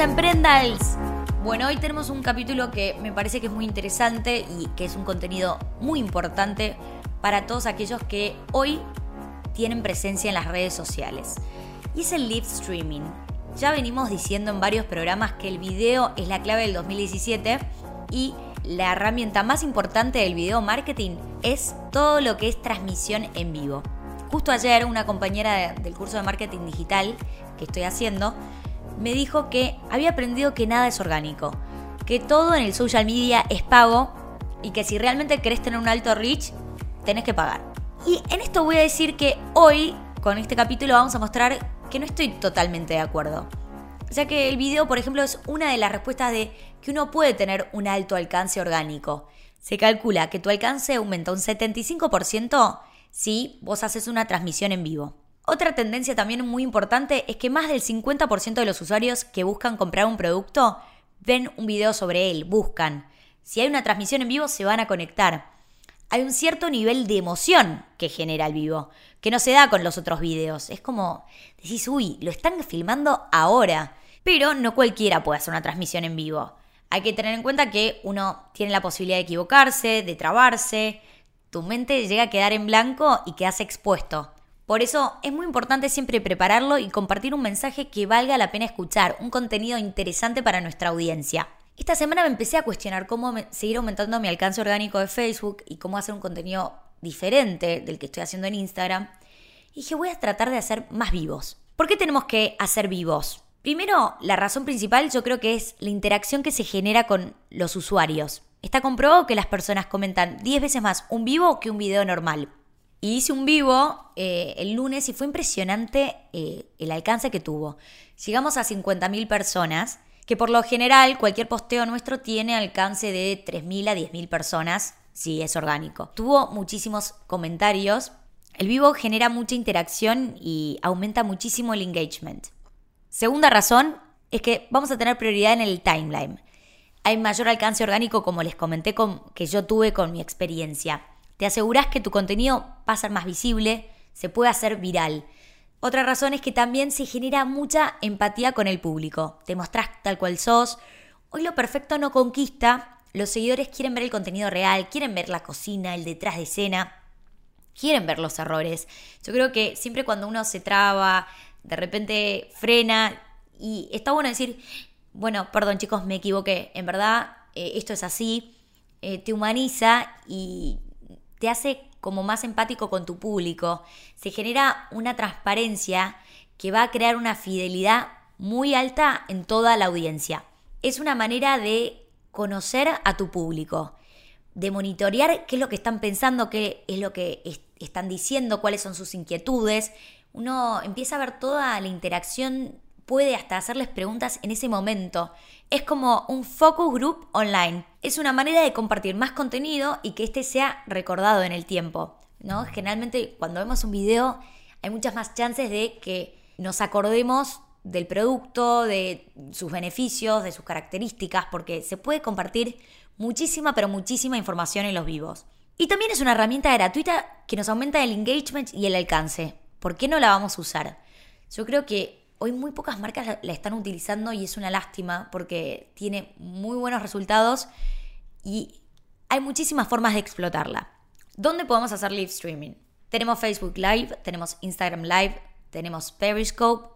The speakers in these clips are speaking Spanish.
Emprendals. Bueno, hoy tenemos un capítulo que me parece que es muy interesante y que es un contenido muy importante para todos aquellos que hoy tienen presencia en las redes sociales. Y es el live streaming. Ya venimos diciendo en varios programas que el video es la clave del 2017 y la herramienta más importante del video marketing es todo lo que es transmisión en vivo. Justo ayer una compañera del curso de marketing digital que estoy haciendo me dijo que había aprendido que nada es orgánico, que todo en el social media es pago y que si realmente querés tener un alto reach, tenés que pagar. Y en esto voy a decir que hoy, con este capítulo, vamos a mostrar que no estoy totalmente de acuerdo. Ya que el video, por ejemplo, es una de las respuestas de que uno puede tener un alto alcance orgánico. Se calcula que tu alcance aumenta un 75% si vos haces una transmisión en vivo. Otra tendencia también muy importante es que más del 50% de los usuarios que buscan comprar un producto ven un video sobre él, buscan. Si hay una transmisión en vivo se van a conectar. Hay un cierto nivel de emoción que genera el vivo, que no se da con los otros videos. Es como decís, uy, lo están filmando ahora. Pero no cualquiera puede hacer una transmisión en vivo. Hay que tener en cuenta que uno tiene la posibilidad de equivocarse, de trabarse, tu mente llega a quedar en blanco y quedas expuesto. Por eso es muy importante siempre prepararlo y compartir un mensaje que valga la pena escuchar, un contenido interesante para nuestra audiencia. Esta semana me empecé a cuestionar cómo seguir aumentando mi alcance orgánico de Facebook y cómo hacer un contenido diferente del que estoy haciendo en Instagram. Y dije, voy a tratar de hacer más vivos. ¿Por qué tenemos que hacer vivos? Primero, la razón principal yo creo que es la interacción que se genera con los usuarios. Está comprobado que las personas comentan 10 veces más un vivo que un video normal. Y hice un vivo eh, el lunes y fue impresionante eh, el alcance que tuvo. Llegamos a 50.000 personas, que por lo general cualquier posteo nuestro tiene alcance de 3.000 a 10.000 personas, si es orgánico. Tuvo muchísimos comentarios. El vivo genera mucha interacción y aumenta muchísimo el engagement. Segunda razón es que vamos a tener prioridad en el timeline hay mayor alcance orgánico, como les comenté, con, que yo tuve con mi experiencia. Te aseguras que tu contenido va a ser más visible, se puede hacer viral. Otra razón es que también se genera mucha empatía con el público. Te mostrás tal cual sos. Hoy lo perfecto no conquista. Los seguidores quieren ver el contenido real, quieren ver la cocina, el detrás de escena, quieren ver los errores. Yo creo que siempre cuando uno se traba, de repente frena y está bueno decir, bueno, perdón chicos, me equivoqué, en verdad eh, esto es así, eh, te humaniza y te hace como más empático con tu público, se genera una transparencia que va a crear una fidelidad muy alta en toda la audiencia. Es una manera de conocer a tu público, de monitorear qué es lo que están pensando, qué es lo que están diciendo, cuáles son sus inquietudes. Uno empieza a ver toda la interacción puede hasta hacerles preguntas en ese momento. Es como un focus group online. Es una manera de compartir más contenido y que este sea recordado en el tiempo. ¿no? Generalmente cuando vemos un video hay muchas más chances de que nos acordemos del producto, de sus beneficios, de sus características, porque se puede compartir muchísima, pero muchísima información en los vivos. Y también es una herramienta gratuita que nos aumenta el engagement y el alcance. ¿Por qué no la vamos a usar? Yo creo que Hoy muy pocas marcas la, están utilizando y es una lástima porque tiene muy buenos resultados y hay muchísimas formas de explotarla. ¿Dónde podemos hacer live streaming? Tenemos Facebook Live, tenemos Instagram Live, tenemos Periscope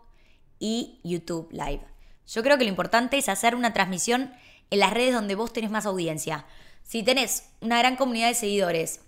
y YouTube Live. Yo creo que lo importante es hacer una transmisión en las redes donde vos tenés más audiencia. Si tenés una gran comunidad de seguidores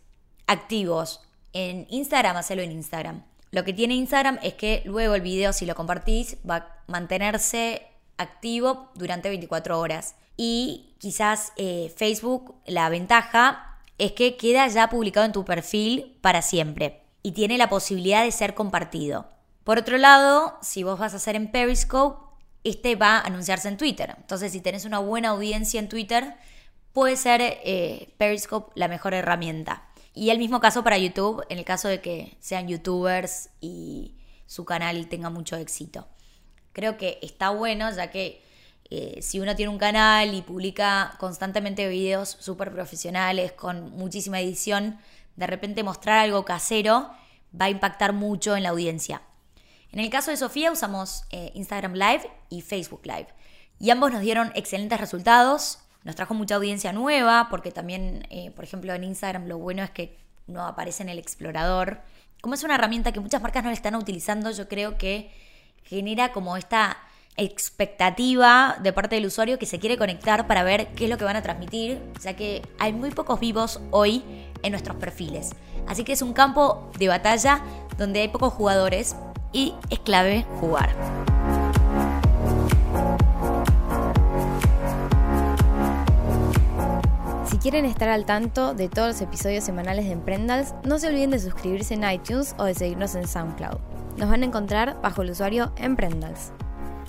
activos en Instagram, hacelo en Instagram. Lo que tiene Instagram es que luego el video, si lo compartís, va a mantenerse activo durante 24 horas. Y quizás eh, Facebook, la ventaja es que queda ya publicado en tu perfil para siempre y tiene la posibilidad de ser compartido. Por otro lado, si vos vas a hacer en Periscope, este va a anunciarse en Twitter. Entonces, si tenés una buena audiencia en Twitter, puede ser eh, Periscope la mejor herramienta. Y el mismo caso para YouTube, en el caso de que sean youtubers y su canal tenga mucho éxito. Creo que está bueno, ya que eh, si uno tiene un canal y publica constantemente videos súper profesionales con muchísima edición, de repente mostrar algo casero va a impactar mucho en la audiencia. En el caso de Sofía usamos eh, Instagram Live y Facebook Live. Y ambos nos dieron excelentes resultados. Nos trajo mucha audiencia nueva, porque también, eh, por ejemplo, en Instagram lo bueno es que no aparece en el explorador. Como es una herramienta que muchas marcas no están utilizando, yo creo que genera como esta expectativa de parte del usuario que se quiere conectar para ver qué es lo que van a transmitir, ya que hay muy pocos vivos hoy en nuestros perfiles. Así que es un campo de batalla donde hay pocos jugadores y es clave jugar. Quieren estar al tanto de todos los episodios semanales de Emprendals, no se olviden de suscribirse en iTunes o de seguirnos en SoundCloud. Nos van a encontrar bajo el usuario Emprendals.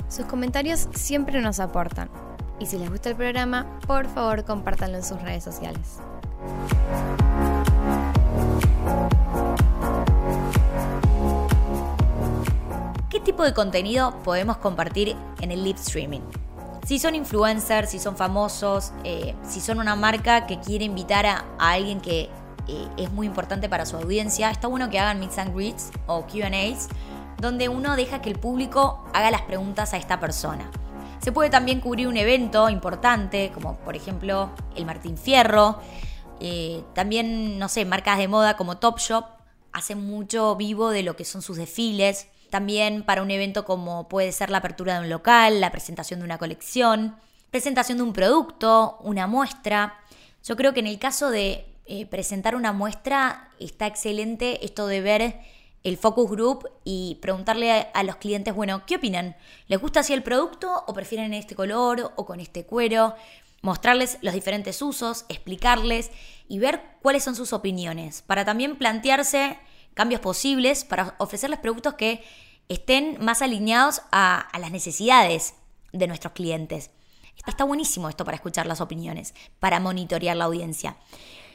Sus comentarios siempre nos aportan. Y si les gusta el programa, por favor compártanlo en sus redes sociales. ¿Qué tipo de contenido podemos compartir en el live streaming? Si son influencers, si son famosos, eh, si son una marca que quiere invitar a, alguien que eh, es muy importante para su audiencia, está bueno que hagan meet and greets o QAs donde uno deja que el público haga las preguntas a esta persona. Se puede también cubrir un evento importante, como por ejemplo el Martín Fierro. Eh, también, no sé, marcas de moda como Topshop hacen mucho vivo de lo que son sus desfiles. También para un evento como puede ser la apertura de un local, la presentación de una colección, presentación de un producto, una muestra. Yo creo que en el caso de eh, presentar una muestra está excelente esto de ver el focus group y preguntarle a, los clientes, bueno, ¿qué opinan? ¿Les gusta así el producto o prefieren este color o con este cuero? Mostrarles los diferentes usos, explicarles y ver cuáles son sus opiniones, para también plantearse cambios posibles, para ofrecerles productos que estén más alineados a, las necesidades de nuestros clientes. Está buenísimo esto para escuchar las opiniones, para monitorear la audiencia.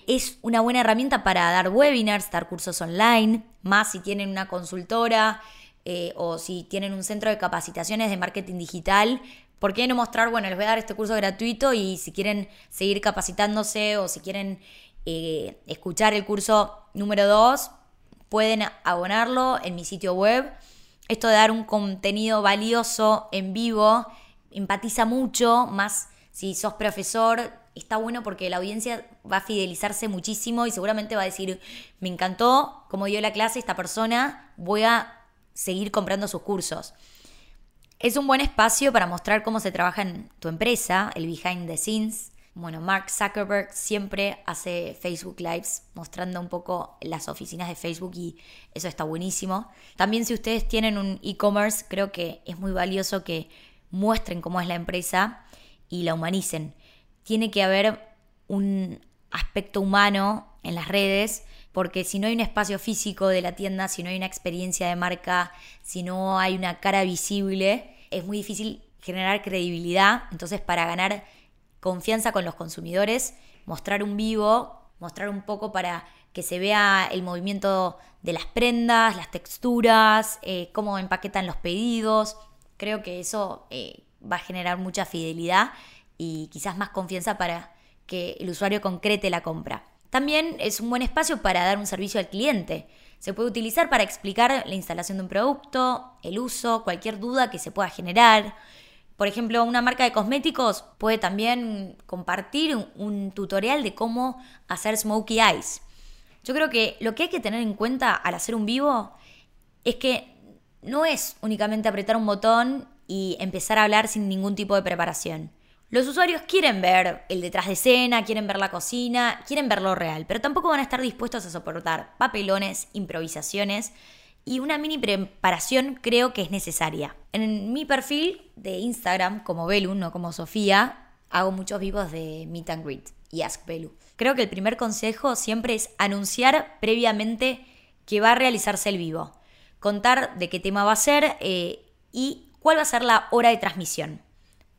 Es una buena herramienta para dar webinars, dar cursos online, más si tienen una consultora eh, o si tienen un centro de capacitaciones de marketing digital. ¿Por qué no mostrar, bueno, les voy a dar este curso gratuito y si quieren seguir capacitándose o si quieren eh, escuchar el curso número 2, pueden abonarlo en mi sitio web. Esto de dar un contenido valioso en vivo empatiza mucho, más si sos profesor, está bueno porque la audiencia va a fidelizarse muchísimo y seguramente va a decir, me encantó cómo dio la clase esta persona, voy a seguir comprando sus cursos. Es un buen espacio para mostrar cómo se trabaja en tu empresa, el behind the scenes. Bueno, Mark Zuckerberg siempre hace Facebook Lives mostrando un poco las oficinas de Facebook y eso está buenísimo. También si ustedes tienen un e-commerce, creo que es muy valioso que muestren cómo es la empresa y la humanicen tiene que haber un aspecto humano en las redes, porque si no hay un espacio físico de la tienda, si no hay una experiencia de marca, si no hay una cara visible, es muy difícil generar credibilidad. Entonces, para ganar confianza con los consumidores, mostrar un vivo, mostrar un poco para que se vea el movimiento de las prendas, las texturas, eh, cómo empaquetan los pedidos. Creo que eso eh, va a generar mucha fidelidad y quizás más confianza para que el usuario concrete la compra. También es un buen espacio para dar un servicio al cliente. Se puede utilizar para explicar la instalación de un producto, el uso, cualquier duda que se pueda generar. Por ejemplo, una marca de cosméticos puede también compartir un, tutorial de cómo hacer smokey eyes. Yo creo que lo que hay que tener en cuenta al hacer un vivo es que no es únicamente apretar un botón y empezar a hablar sin ningún tipo de preparación. Los usuarios quieren ver el detrás de escena, quieren ver la cocina, quieren ver lo real, pero tampoco van a estar dispuestos a soportar papelones, improvisaciones y una mini preparación creo que es necesaria. En mi perfil de Instagram, como Belu, no como Sofía, hago muchos vivos de Meet and Greet y Ask Belu. Creo que el primer consejo siempre es anunciar previamente que va a realizarse el vivo, contar de qué tema va a ser eh, y cuál va a ser la hora de transmisión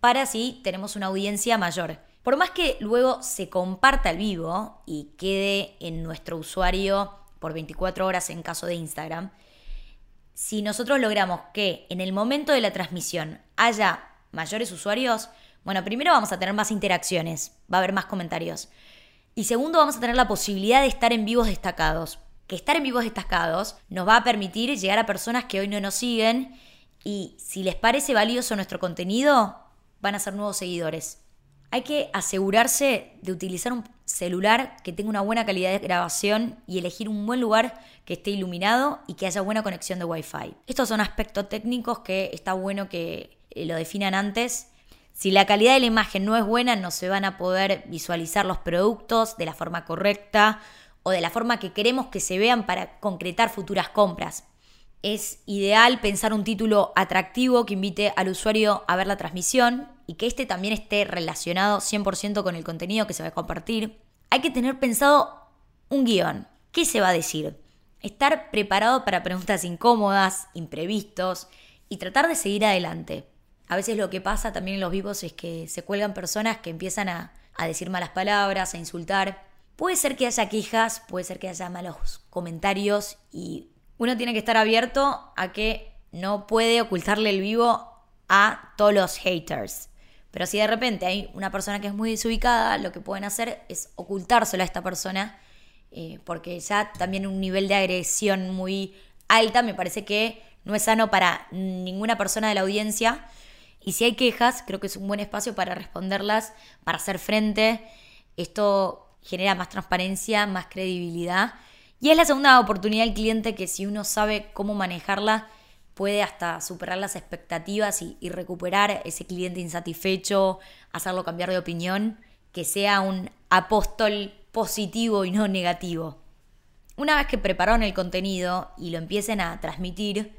para así tenemos una audiencia mayor. Por más que luego se comparta el vivo y quede en nuestro usuario por 24 horas en caso de Instagram, si nosotros logramos que en el momento de la transmisión haya mayores usuarios, bueno, primero vamos a tener más interacciones, va a haber más comentarios. Y segundo, vamos a tener la posibilidad de estar en vivos destacados. que estar en vivos destacados nos va a permitir llegar a personas que hoy no nos siguen y si les parece valioso nuestro contenido, van a ser nuevos seguidores. Hay que asegurarse de utilizar un celular que tenga una buena calidad de grabación y elegir un buen lugar que esté iluminado y que haya buena conexión de Wi-Fi. Estos son aspectos técnicos que está bueno que eh, lo definan antes. Si la calidad de la imagen no es buena, no se van a poder visualizar los productos de la forma correcta o de la forma que queremos que se vean para concretar futuras compras. Es ideal pensar un título atractivo que invite al usuario a ver la transmisión y que este también esté relacionado 100% con el contenido que se va a compartir. Hay que tener pensado un guion. ¿Qué se va a decir? Estar preparado para preguntas incómodas, imprevistos y tratar de seguir adelante. A veces lo que pasa también en los vivos es que se cuelgan personas que empiezan a, a decir malas palabras, a insultar. Puede ser que haya quejas, puede ser que haya malos comentarios y uno tiene que estar abierto a que no puede ocultarle el vivo a todos los haters. Pero si de repente hay una persona que es muy desubicada, lo que pueden hacer es ocultárselo a esta persona, eh, porque ya también un nivel de agresión muy alta me parece que no es sano para ninguna persona de la audiencia. Y si hay quejas, creo que es un buen espacio para responderlas, para hacer frente. Esto genera más transparencia, más credibilidad y es la segunda oportunidad del cliente que si uno sabe cómo manejarla, puede hasta superar las expectativas y, recuperar ese cliente insatisfecho, hacerlo cambiar de opinión, que sea un apóstol positivo y no negativo. Una vez que prepararon el contenido y lo empiecen a transmitir,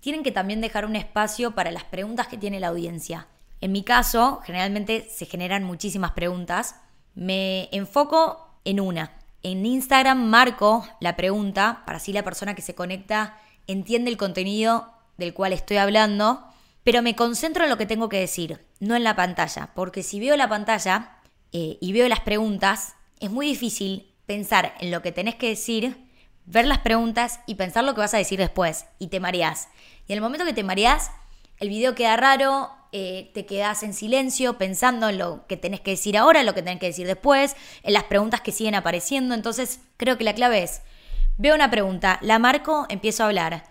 tienen que también dejar un espacio para las preguntas que tiene la audiencia. En mi caso, generalmente se generan muchísimas preguntas. Me enfoco en una, en Instagram marco la pregunta para así la persona que se conecta entiende el contenido del cual estoy hablando, pero me concentro en lo que tengo que decir, no en la pantalla, porque si veo la pantalla eh, y veo las preguntas, es muy difícil pensar en lo que tenés que decir, ver las preguntas y pensar lo que vas a decir después, y te mareás. Y en el momento que te mareás, el video queda raro, eh, te quedas en silencio pensando en lo que tenés que decir ahora, en lo que tenés que decir después, en las preguntas que siguen apareciendo. Entonces, creo que la clave es, veo una pregunta, la marco, empiezo a hablar.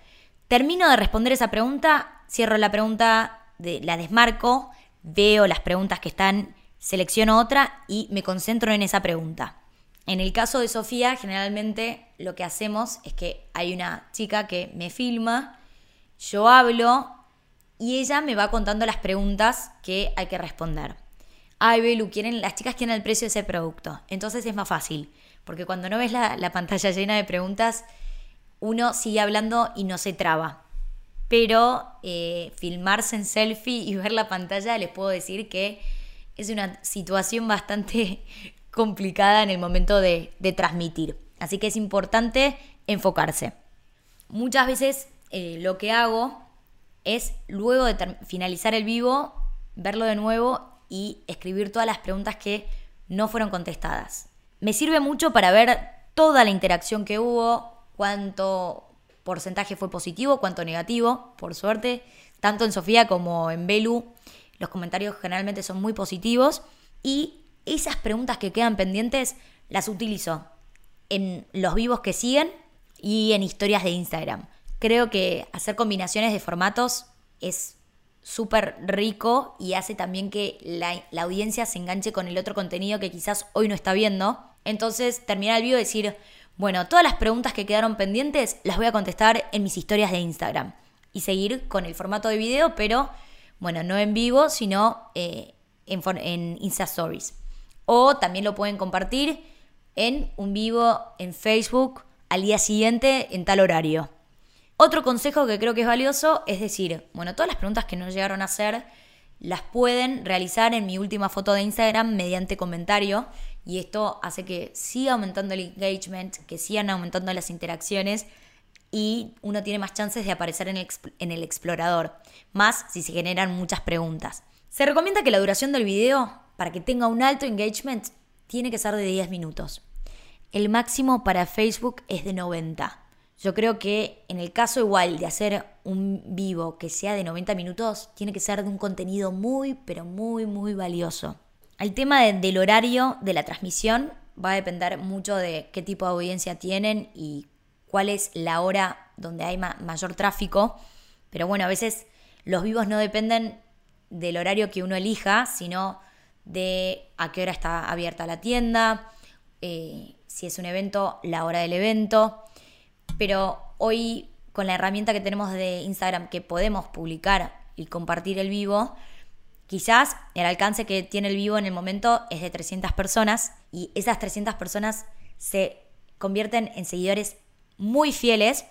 Termino de responder esa pregunta, cierro la pregunta, de, la desmarco, veo las preguntas que están, selecciono otra y me concentro en esa pregunta. En el caso de Sofía, generalmente lo que hacemos es que hay una chica que me filma, yo hablo, y ella me va contando las preguntas que hay que responder. Ay, Belu, quieren, las chicas quieren el precio de ese producto. Entonces es más fácil, porque cuando no ves la, pantalla llena de preguntas, uno sigue hablando y no se traba. Pero eh, filmarse en selfie y ver la pantalla, les puedo decir que es una situación bastante complicada en el momento de, transmitir. Así que es importante enfocarse. Muchas veces eh, lo que hago es luego de finalizar el vivo, verlo de nuevo y escribir todas las preguntas que no fueron contestadas. Me sirve mucho para ver toda la interacción que hubo, cuánto porcentaje fue positivo, cuánto negativo, por suerte, tanto en Sofía como en Belu, los comentarios generalmente son muy positivos y esas preguntas que quedan pendientes las utilizo en los vivos que siguen y en historias de Instagram. Creo que hacer combinaciones de formatos es súper rico y hace también que la, audiencia se enganche con el otro contenido que quizás hoy no está viendo. Entonces, terminar el video y decir, bueno, todas las preguntas que quedaron pendientes las voy a contestar en mis historias de Instagram. Y seguir con el formato de video, pero, bueno, no en vivo, sino eh, en, en Insta Stories. O también lo pueden compartir en un vivo en Facebook al día siguiente en tal horario. Otro consejo que creo que es valioso es decir, bueno, todas las preguntas que no llegaron a hacer las pueden realizar en mi última foto de Instagram mediante comentario y esto hace que siga aumentando el engagement, que sigan aumentando las interacciones y uno tiene más chances de aparecer en el, explorador, más si se generan muchas preguntas. Se recomienda que la duración del video, para que tenga un alto engagement, tiene que ser de 10 minutos. El máximo para Facebook es de 90. Yo creo que en el caso igual de hacer un vivo que sea de 90 minutos, tiene que ser de un contenido muy, pero muy, muy valioso. El tema del horario de la transmisión va a depender mucho de qué tipo de audiencia tienen y cuál es la hora donde hay mayor tráfico, pero bueno, a veces los vivos no dependen del horario que uno elija, sino de a qué hora está abierta la tienda, eh, si es un evento, la hora del evento. Pero hoy, con la herramienta que tenemos de Instagram, que podemos publicar y compartir el vivo, quizás el alcance que tiene el vivo en el momento es de 300 personas y esas 300 personas se convierten en seguidores muy fieles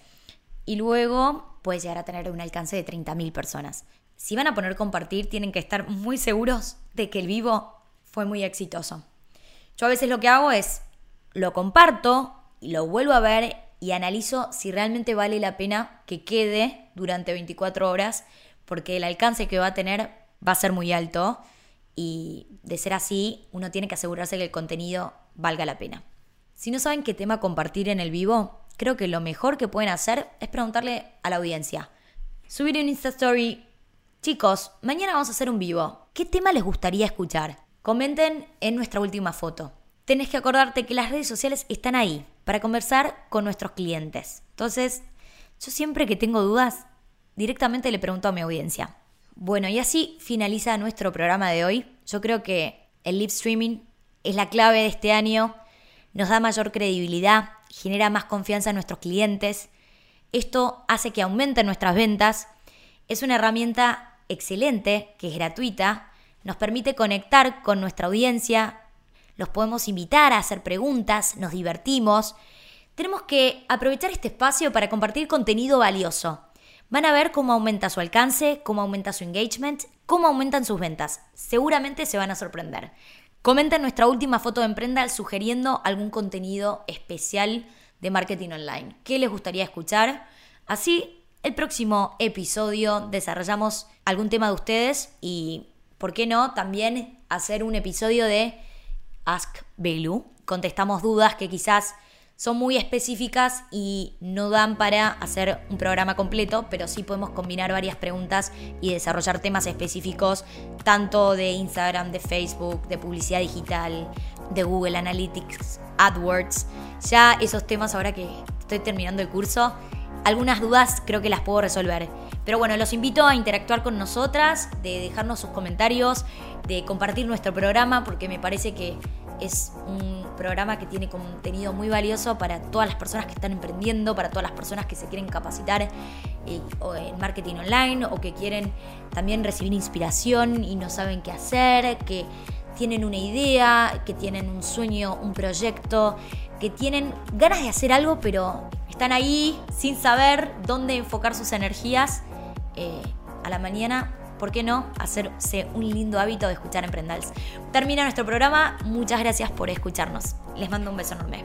y luego puede llegar a tener un alcance de 30.000 personas. Si van a poner compartir, tienen que estar muy seguros de que el vivo fue muy exitoso. Yo a veces lo que hago es lo comparto y lo vuelvo a ver y analizo si realmente vale la pena que quede durante 24 horas, porque el alcance que va a tener va a ser muy alto y de ser así, uno tiene que asegurarse que el contenido valga la pena. Si no saben qué tema compartir en el vivo, creo que lo mejor que pueden hacer es preguntarle a la audiencia. Subir un Insta Story. Chicos, mañana vamos a hacer un vivo. ¿Qué tema les gustaría escuchar? Comenten en nuestra última foto. Tenés que acordarte que las redes sociales están ahí para conversar con nuestros clientes. Entonces, yo siempre que tengo dudas, directamente le pregunto a mi audiencia. Bueno, y así finaliza nuestro programa de hoy. Yo creo que el live streaming es la clave de este año, nos da mayor credibilidad, genera más confianza en nuestros clientes. Esto hace que aumenten nuestras ventas. Es una herramienta excelente, que es gratuita, nos permite conectar con nuestra audiencia, los podemos invitar a hacer preguntas, nos divertimos. Tenemos que aprovechar este espacio para compartir contenido valioso. Van a ver cómo aumenta su alcance, cómo aumenta su engagement, cómo aumentan sus ventas. Seguramente se van a sorprender. Comenten nuestra última foto de Emprenda sugiriendo algún contenido especial de marketing online. ¿Qué les gustaría escuchar? Así, el próximo episodio desarrollamos algún tema de ustedes y ¿por qué no también hacer un episodio de Ask Belu? Contestamos dudas que quizás son muy específicas y no dan para hacer un programa completo, pero sí podemos combinar varias preguntas y desarrollar temas específicos, tanto de Instagram, de Facebook, de publicidad digital, de Google Analytics, AdWords. Ya esos temas ahora que estoy terminando el curso, algunas dudas creo que las puedo resolver. Pero bueno, los invito a interactuar con nosotras, de dejarnos sus comentarios, de compartir nuestro programa, porque me parece que es un programa que tiene contenido muy valioso para todas las personas que están emprendiendo, para todas las personas que se quieren capacitar eh, en marketing online o que quieren también recibir inspiración y no saben qué hacer, que tienen una idea, que tienen un sueño, un proyecto, que tienen ganas de hacer algo, pero están ahí sin saber dónde enfocar sus energías eh, a la mañana, ¿por qué no hacerse un lindo hábito de escuchar Emprendals? Termina nuestro programa, muchas gracias por escucharnos. Les mando un beso enorme.